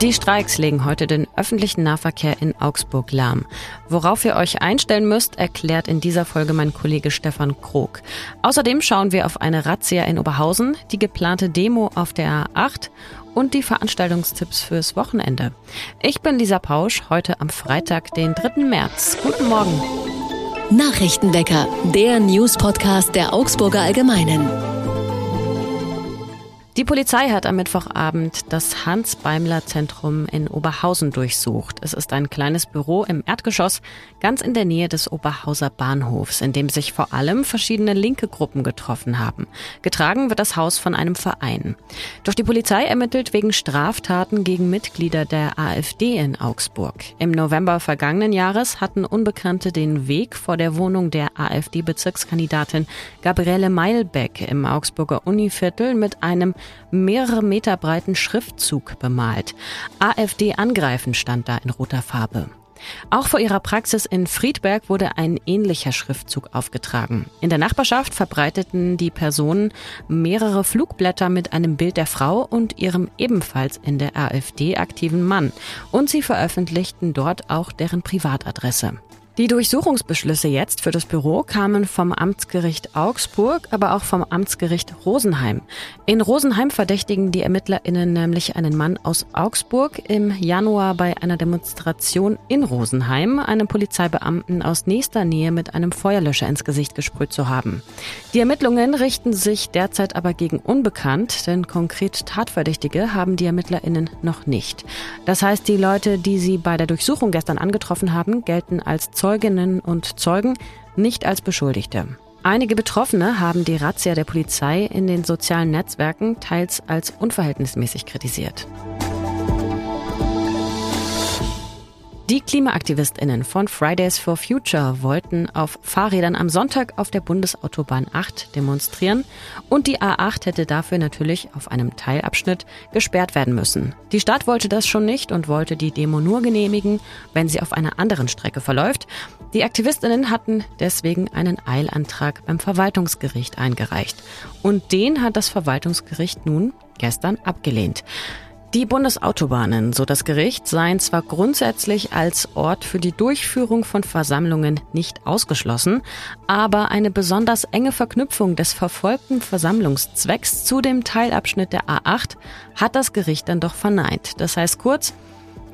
Die Streiks legen heute den öffentlichen Nahverkehr in Augsburg lahm. Worauf ihr euch einstellen müsst, erklärt in dieser Folge mein Kollege Stefan Krog. Außerdem schauen wir auf eine Razzia in Oberhausen, die geplante Demo auf der A8 und die Veranstaltungstipps fürs Wochenende. Ich bin Lisa Pausch, heute am Freitag, den 3. März. Guten Morgen. Nachrichtenwecker, der News-Podcast der Augsburger Allgemeinen. Die Polizei hat am Mittwochabend das Hans-Beimler-Zentrum in Oberhausen durchsucht. Es ist ein kleines Büro im Erdgeschoss, ganz in der Nähe des Oberhauser Bahnhofs, in dem sich vor allem verschiedene linke Gruppen getroffen haben. Getragen wird das Haus von einem Verein. Doch die Polizei ermittelt wegen Straftaten gegen Mitglieder der AfD in Augsburg. Im November vergangenen Jahres hatten Unbekannte den Weg vor der Wohnung der AfD-Bezirkskandidatin Gabriele Meilbeck im Augsburger Univiertel mit einem mehrere Meter breiten Schriftzug bemalt. AfD angreifen stand da in roter Farbe. Auch vor ihrer Praxis in Friedberg wurde ein ähnlicher Schriftzug aufgetragen. In der Nachbarschaft verbreiteten die Personen mehrere Flugblätter mit einem Bild der Frau und ihrem ebenfalls in der AfD aktiven Mann. Und sie veröffentlichten dort auch deren Privatadresse. Die Durchsuchungsbeschlüsse jetzt für das Büro kamen vom Amtsgericht Augsburg, aber auch vom Amtsgericht Rosenheim. In Rosenheim verdächtigen die ErmittlerInnen nämlich einen Mann aus Augsburg im Januar bei einer Demonstration in Rosenheim einem Polizeibeamten aus nächster Nähe mit einem Feuerlöscher ins Gesicht gesprüht zu haben. Die Ermittlungen richten sich derzeit aber gegen Unbekannt, denn konkret Tatverdächtige haben die ErmittlerInnen noch nicht. Das heißt, die Leute, die sie bei der Durchsuchung gestern angetroffen haben, gelten als Zeuginnen und Zeugen, nicht als Beschuldigte. Einige Betroffene haben die Razzia der Polizei in den sozialen Netzwerken teils als unverhältnismäßig kritisiert. Die KlimaaktivistInnen von Fridays for Future wollten auf Fahrrädern am Sonntag auf der Bundesautobahn 8 demonstrieren und die A8 hätte dafür natürlich auf einem Teilabschnitt gesperrt werden müssen. Die Stadt wollte das schon nicht und wollte die Demo nur genehmigen, wenn sie auf einer anderen Strecke verläuft. Die AktivistInnen hatten deswegen einen Eilantrag beim Verwaltungsgericht eingereicht. Und den hat das Verwaltungsgericht nun gestern abgelehnt. Die Bundesautobahnen, so das Gericht, seien zwar grundsätzlich als Ort für die Durchführung von Versammlungen nicht ausgeschlossen, aber eine besonders enge Verknüpfung des verfolgten Versammlungszwecks zu dem Teilabschnitt der A8 hat das Gericht dann doch verneint. Das heißt kurz,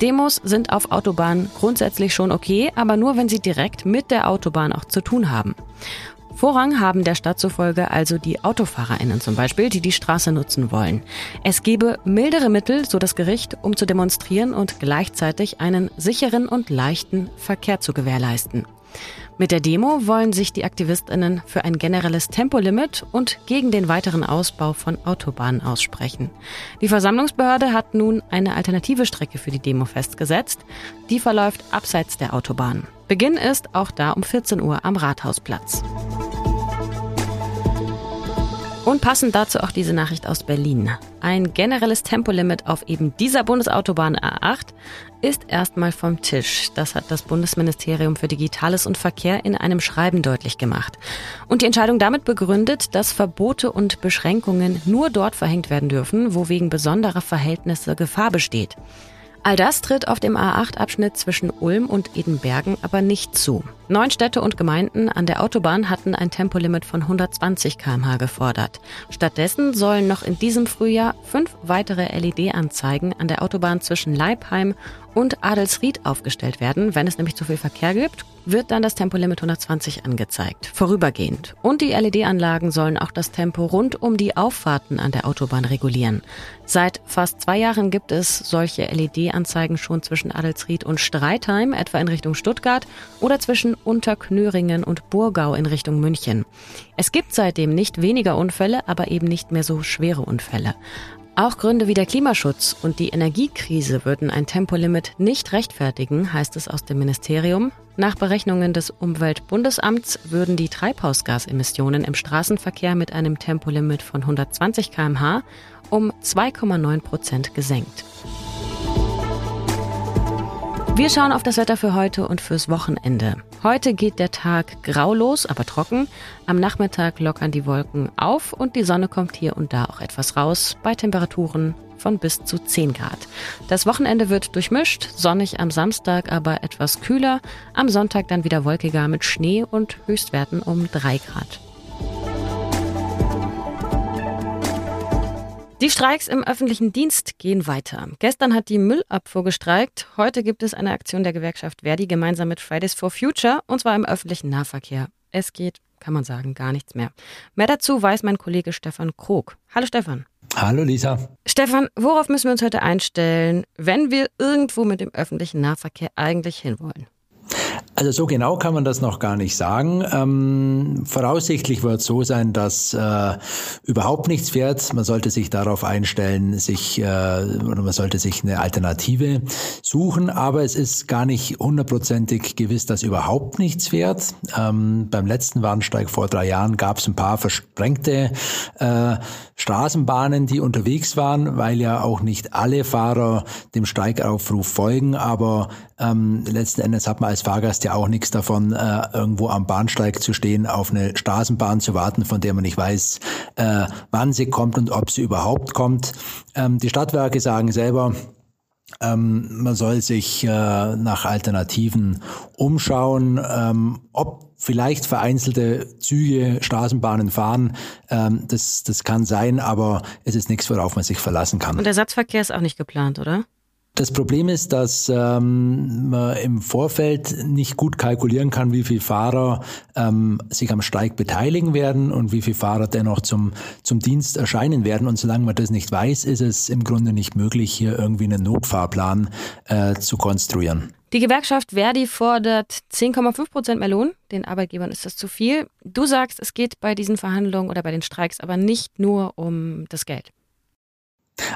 Demos sind auf Autobahnen grundsätzlich schon okay, aber nur wenn sie direkt mit der Autobahn auch zu tun haben. Vorrang haben der Stadt zufolge also die AutofahrerInnen zum Beispiel, die die Straße nutzen wollen. Es gebe mildere Mittel, so das Gericht, um zu demonstrieren und gleichzeitig einen sicheren und leichten Verkehr zu gewährleisten. Mit der Demo wollen sich die AktivistInnen für ein generelles Tempolimit und gegen den weiteren Ausbau von Autobahnen aussprechen. Die Versammlungsbehörde hat nun eine alternative Strecke für die Demo festgesetzt. Die verläuft abseits der Autobahn. Beginn ist auch da um 14 Uhr am Rathausplatz. Und passend dazu auch diese Nachricht aus Berlin. Ein generelles Tempolimit auf eben dieser Bundesautobahn A8 ist erstmal vom Tisch. Das hat das Bundesministerium für Digitales und Verkehr in einem Schreiben deutlich gemacht. Und die Entscheidung damit begründet, dass Verbote und Beschränkungen nur dort verhängt werden dürfen, wo wegen besonderer Verhältnisse Gefahr besteht. All das tritt auf dem A8-Abschnitt zwischen Ulm und Edenbergen aber nicht zu. Neun Städte und Gemeinden an der Autobahn hatten ein Tempolimit von 120 km/h gefordert. Stattdessen sollen noch in diesem Frühjahr fünf weitere LED-Anzeigen an der Autobahn zwischen Leibheim und Adelsried aufgestellt werden. Wenn es nämlich zu viel Verkehr gibt, wird dann das Tempolimit 120 angezeigt, vorübergehend. Und die LED-Anlagen sollen auch das Tempo rund um die Auffahrten an der Autobahn regulieren. Seit fast zwei Jahren gibt es solche LED-Anzeigen schon zwischen Adelsried und Streitheim, etwa in Richtung Stuttgart, oder zwischen Unterknöringen und Burgau in Richtung München. Es gibt seitdem nicht weniger Unfälle, aber eben nicht mehr so schwere Unfälle. Auch Gründe wie der Klimaschutz und die Energiekrise würden ein Tempolimit nicht rechtfertigen, heißt es aus dem Ministerium. Nach Berechnungen des Umweltbundesamts würden die Treibhausgasemissionen im Straßenverkehr mit einem Tempolimit von 120 km/h um 2,9 Prozent gesenkt. Wir schauen auf das Wetter für heute und fürs Wochenende. Heute geht der Tag graulos, aber trocken. Am Nachmittag lockern die Wolken auf und die Sonne kommt hier und da auch etwas raus bei Temperaturen von bis zu 10 Grad. Das Wochenende wird durchmischt, sonnig am Samstag, aber etwas kühler. Am Sonntag dann wieder wolkiger mit Schnee und Höchstwerten um 3 Grad. Die Streiks im öffentlichen Dienst gehen weiter. Gestern hat die Müllabfuhr gestreikt. Heute gibt es eine Aktion der Gewerkschaft Verdi gemeinsam mit Fridays for Future und zwar im öffentlichen Nahverkehr. Es geht, kann man sagen, gar nichts mehr. Mehr dazu weiß mein Kollege Stefan Krog. Hallo Stefan. Hallo Lisa. Stefan, worauf müssen wir uns heute einstellen, wenn wir irgendwo mit dem öffentlichen Nahverkehr eigentlich hinwollen? Also so genau kann man das noch gar nicht sagen. Ähm, voraussichtlich wird es so sein, dass äh, überhaupt nichts fährt. Man sollte sich darauf einstellen, sich äh, oder man sollte sich eine Alternative suchen. Aber es ist gar nicht hundertprozentig gewiss, dass überhaupt nichts fährt. Ähm, beim letzten Warnsteig vor drei Jahren gab es ein paar versprengte äh, Straßenbahnen, die unterwegs waren, weil ja auch nicht alle Fahrer dem Steigaufruf folgen. Aber ähm, letzten Endes hat man als Fahrgast ja auch nichts davon, äh, irgendwo am Bahnsteig zu stehen, auf eine Straßenbahn zu warten, von der man nicht weiß, äh, wann sie kommt und ob sie überhaupt kommt. Ähm, die Stadtwerke sagen selber, ähm, man soll sich äh, nach Alternativen umschauen, ähm, ob vielleicht vereinzelte Züge, Straßenbahnen fahren. Ähm, das, das kann sein, aber es ist nichts, worauf man sich verlassen kann. Und der Ersatzverkehr ist auch nicht geplant, oder? Das Problem ist, dass ähm, man im Vorfeld nicht gut kalkulieren kann, wie viele Fahrer ähm, sich am Streik beteiligen werden und wie viele Fahrer dennoch zum, zum Dienst erscheinen werden. Und solange man das nicht weiß, ist es im Grunde nicht möglich, hier irgendwie einen Notfahrplan äh, zu konstruieren. Die Gewerkschaft Verdi fordert 10,5 Prozent mehr Lohn. Den Arbeitgebern ist das zu viel. Du sagst, es geht bei diesen Verhandlungen oder bei den Streiks aber nicht nur um das Geld.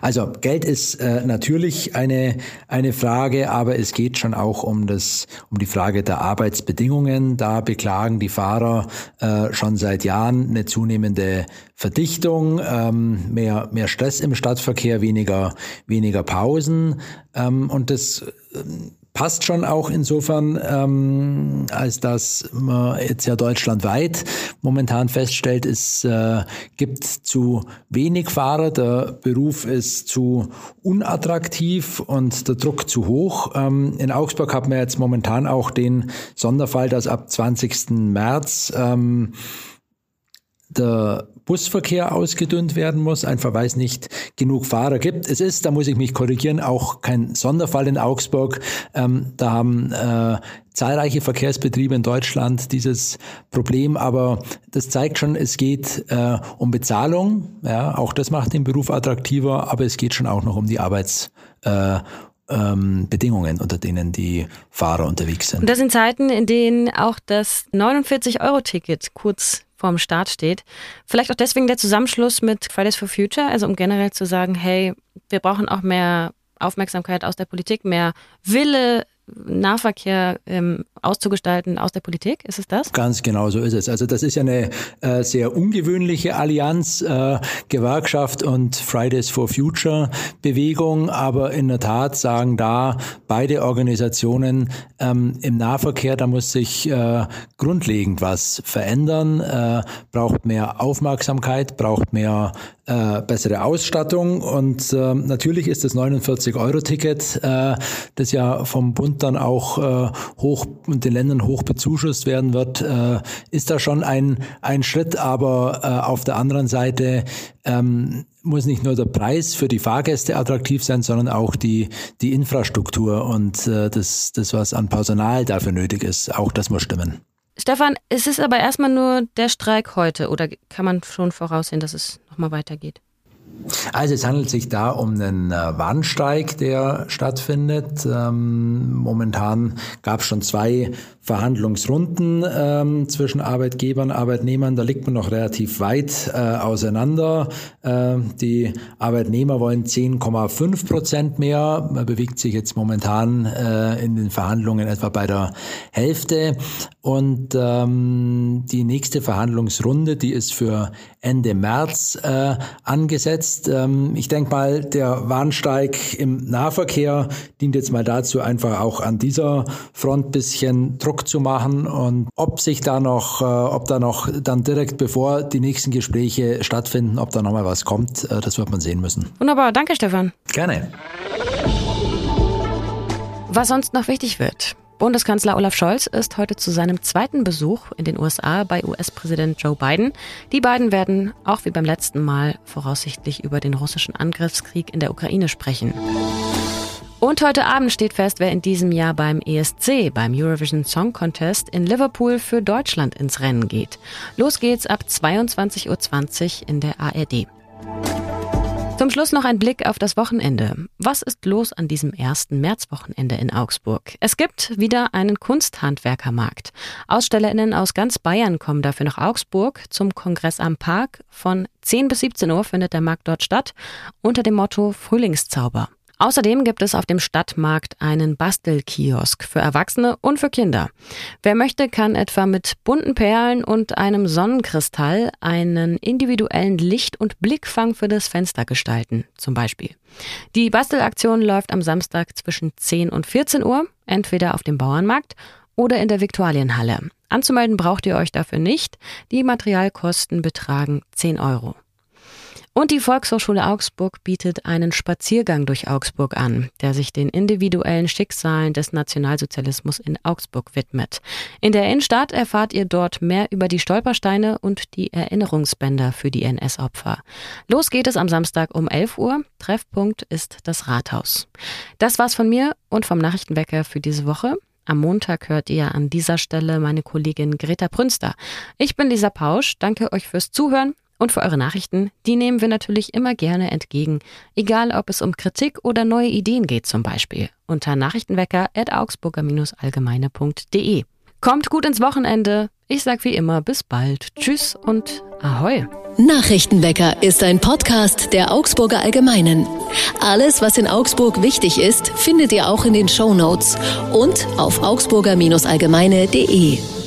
Also Geld ist äh, natürlich eine, eine Frage, aber es geht schon auch um, das, um die Frage der Arbeitsbedingungen. Da beklagen die Fahrer äh, schon seit Jahren eine zunehmende Verdichtung, ähm, mehr, mehr Stress im Stadtverkehr, weniger, weniger Pausen. Ähm, und das passt schon auch insofern, ähm, als dass man jetzt ja deutschlandweit momentan feststellt, es äh, gibt zu wenig Fahrer, der Beruf ist zu unattraktiv und der Druck zu hoch. Ähm, in Augsburg haben wir jetzt momentan auch den Sonderfall, dass ab 20. März ähm, der Busverkehr ausgedünnt werden muss, einfach weil es nicht genug Fahrer gibt. Es ist, da muss ich mich korrigieren, auch kein Sonderfall in Augsburg. Ähm, da haben äh, zahlreiche Verkehrsbetriebe in Deutschland dieses Problem, aber das zeigt schon, es geht äh, um Bezahlung. Ja, auch das macht den Beruf attraktiver, aber es geht schon auch noch um die Arbeits äh, ähm, Bedingungen, unter denen die Fahrer unterwegs sind. Und das sind Zeiten, in denen auch das 49-Euro-Ticket kurz vorm Start steht. Vielleicht auch deswegen der Zusammenschluss mit Fridays for Future, also um generell zu sagen, hey, wir brauchen auch mehr Aufmerksamkeit aus der Politik, mehr Wille Nahverkehr ähm, auszugestalten aus der Politik? Ist es das? Ganz genau so ist es. Also das ist ja eine äh, sehr ungewöhnliche Allianz, äh, Gewerkschaft und Fridays for Future Bewegung, aber in der Tat sagen da beide Organisationen ähm, im Nahverkehr, da muss sich äh, grundlegend was verändern, äh, braucht mehr Aufmerksamkeit, braucht mehr äh, bessere Ausstattung und äh, natürlich ist das 49-Euro-Ticket, äh, das ja vom Bund dann auch äh, hoch und den Ländern hoch bezuschusst werden wird, äh, ist da schon ein, ein Schritt, aber äh, auf der anderen Seite ähm, muss nicht nur der Preis für die Fahrgäste attraktiv sein, sondern auch die, die Infrastruktur und äh, das, das, was an Personal dafür nötig ist, auch das muss stimmen. Stefan, es ist aber erstmal nur der Streik heute oder kann man schon voraussehen, dass es nochmal weitergeht? Also es handelt sich da um einen äh, Warnstreik, der stattfindet. Ähm, momentan gab es schon zwei Verhandlungsrunden ähm, zwischen Arbeitgebern Arbeitnehmern. Da liegt man noch relativ weit äh, auseinander. Äh, die Arbeitnehmer wollen 10,5 Prozent mehr. Man bewegt sich jetzt momentan äh, in den Verhandlungen etwa bei der Hälfte. Und ähm, die nächste Verhandlungsrunde, die ist für Ende März äh, angesetzt. Ähm, ich denke mal, der Warnsteig im Nahverkehr dient jetzt mal dazu, einfach auch an dieser Front bisschen Druck Druck zu machen und ob sich da noch, äh, ob da noch dann direkt bevor die nächsten Gespräche stattfinden, ob da nochmal was kommt, äh, das wird man sehen müssen. Wunderbar, danke Stefan. Gerne. Was sonst noch wichtig wird. Bundeskanzler Olaf Scholz ist heute zu seinem zweiten Besuch in den USA bei US-Präsident Joe Biden. Die beiden werden, auch wie beim letzten Mal, voraussichtlich über den russischen Angriffskrieg in der Ukraine sprechen. Und heute Abend steht fest, wer in diesem Jahr beim ESC, beim Eurovision Song Contest in Liverpool für Deutschland ins Rennen geht. Los geht's ab 22.20 Uhr in der ARD. Zum Schluss noch ein Blick auf das Wochenende. Was ist los an diesem ersten Märzwochenende in Augsburg? Es gibt wieder einen Kunsthandwerkermarkt. Ausstellerinnen aus ganz Bayern kommen dafür nach Augsburg zum Kongress am Park. Von 10 bis 17 Uhr findet der Markt dort statt unter dem Motto Frühlingszauber. Außerdem gibt es auf dem Stadtmarkt einen Bastelkiosk für Erwachsene und für Kinder. Wer möchte, kann etwa mit bunten Perlen und einem Sonnenkristall einen individuellen Licht- und Blickfang für das Fenster gestalten, zum Beispiel. Die Bastelaktion läuft am Samstag zwischen 10 und 14 Uhr, entweder auf dem Bauernmarkt oder in der Viktualienhalle. Anzumelden braucht ihr euch dafür nicht. Die Materialkosten betragen 10 Euro. Und die Volkshochschule Augsburg bietet einen Spaziergang durch Augsburg an, der sich den individuellen Schicksalen des Nationalsozialismus in Augsburg widmet. In der Innenstadt erfahrt ihr dort mehr über die Stolpersteine und die Erinnerungsbänder für die NS-Opfer. Los geht es am Samstag um 11 Uhr. Treffpunkt ist das Rathaus. Das war's von mir und vom Nachrichtenwecker für diese Woche. Am Montag hört ihr an dieser Stelle meine Kollegin Greta Prünster. Ich bin Lisa Pausch. Danke euch fürs Zuhören. Und für eure Nachrichten, die nehmen wir natürlich immer gerne entgegen, egal ob es um Kritik oder neue Ideen geht zum Beispiel, unter nachrichtenwecker.augsburger-allgemeine.de. Kommt gut ins Wochenende. Ich sag wie immer bis bald. Tschüss und Ahoi. Nachrichtenwecker ist ein Podcast der Augsburger Allgemeinen. Alles, was in Augsburg wichtig ist, findet ihr auch in den Show Notes und auf augsburger-allgemeine.de.